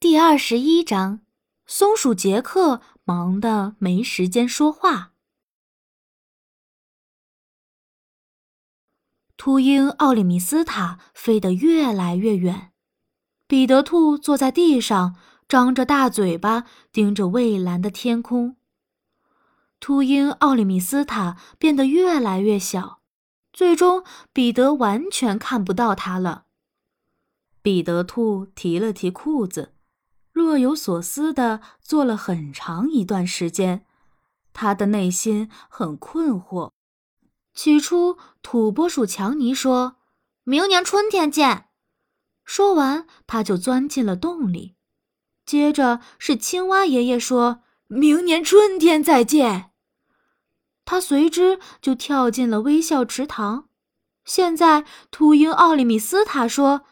第二十一章，松鼠杰克忙得没时间说话。秃鹰奥利米斯塔飞得越来越远，彼得兔坐在地上，张着大嘴巴盯着蔚蓝的天空。秃鹰奥利米斯塔变得越来越小，最终彼得完全看不到它了。彼得兔提了提裤子。若有所思地坐了很长一段时间，他的内心很困惑。起初，土拨鼠强尼说：“明年春天见。”说完，他就钻进了洞里。接着是青蛙爷爷说：“明年春天再见。”他随之就跳进了微笑池塘。现在，秃鹰奥利米斯塔说：“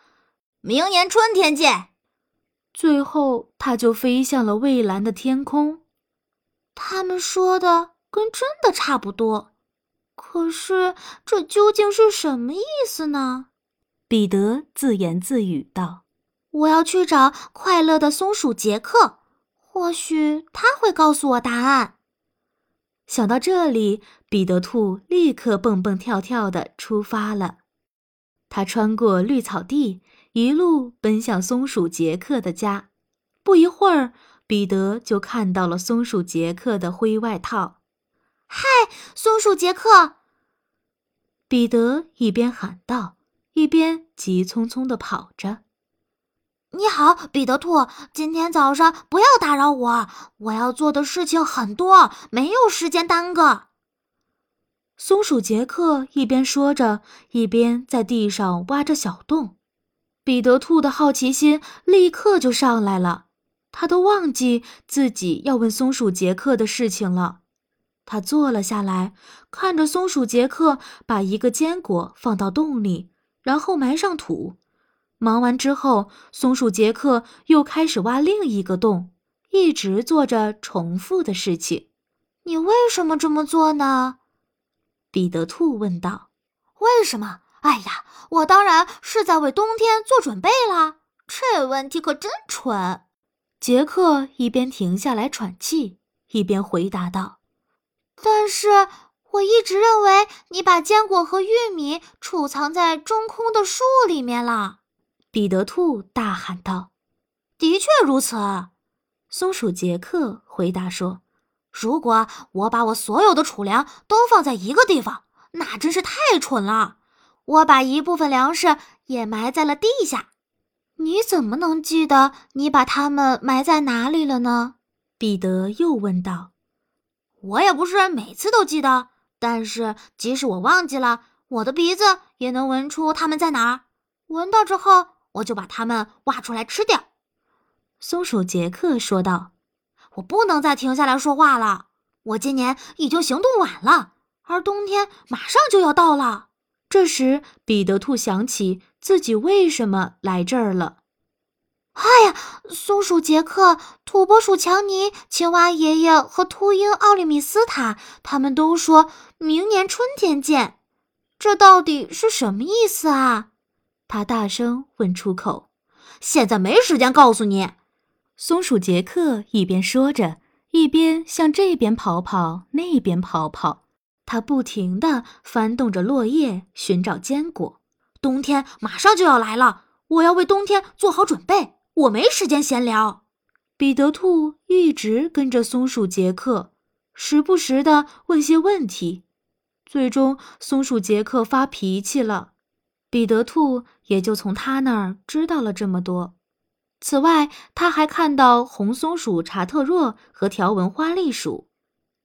明年春天见。”最后，它就飞向了蔚蓝的天空。他们说的跟真的差不多，可是这究竟是什么意思呢？彼得自言自语道：“我要去找快乐的松鼠杰克，或许他会告诉我答案。”想到这里，彼得兔立刻蹦蹦跳跳的出发了。他穿过绿草地。一路奔向松鼠杰克的家，不一会儿，彼得就看到了松鼠杰克的灰外套。“嗨，松鼠杰克！”彼得一边喊道，一边急匆匆地跑着。“你好，彼得兔，今天早上不要打扰我，我要做的事情很多，没有时间耽搁。”松鼠杰克一边说着，一边在地上挖着小洞。彼得兔的好奇心立刻就上来了，他都忘记自己要问松鼠杰克的事情了。他坐了下来，看着松鼠杰克把一个坚果放到洞里，然后埋上土。忙完之后，松鼠杰克又开始挖另一个洞，一直做着重复的事情。你为什么这么做呢？彼得兔问道。为什么？哎呀，我当然是在为冬天做准备啦！这问题可真蠢。杰克一边停下来喘气，一边回答道：“但是我一直认为你把坚果和玉米储藏在中空的树里面了。”彼得兔大喊道：“的确如此。”松鼠杰克回答说：“如果我把我所有的储粮都放在一个地方，那真是太蠢了。”我把一部分粮食也埋在了地下，你怎么能记得你把它们埋在哪里了呢？彼得又问道。我也不是每次都记得，但是即使我忘记了，我的鼻子也能闻出它们在哪儿。闻到之后，我就把它们挖出来吃掉。松鼠杰克说道。我不能再停下来说话了。我今年已经行动晚了，而冬天马上就要到了。这时，彼得兔想起自己为什么来这儿了。哎呀，松鼠杰克、土拨鼠强尼、青蛙爷爷和秃鹰奥利米斯塔，他们都说明年春天见。这到底是什么意思啊？他大声问出口。现在没时间告诉你。松鼠杰克一边说着，一边向这边跑跑，那边跑跑。他不停地翻动着落叶，寻找坚果。冬天马上就要来了，我要为冬天做好准备。我没时间闲聊。彼得兔一直跟着松鼠杰克，时不时地问些问题。最终，松鼠杰克发脾气了，彼得兔也就从他那儿知道了这么多。此外，他还看到红松鼠查特若和条纹花栗鼠。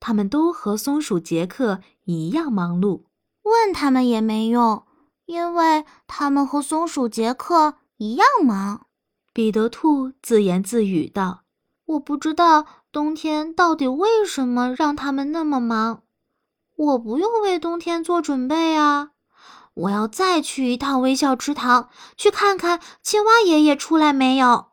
他们都和松鼠杰克一样忙碌，问他们也没用，因为他们和松鼠杰克一样忙。彼得兔自言自语道：“我不知道冬天到底为什么让他们那么忙。我不用为冬天做准备啊！我要再去一趟微笑池塘，去看看青蛙爷爷出来没有。”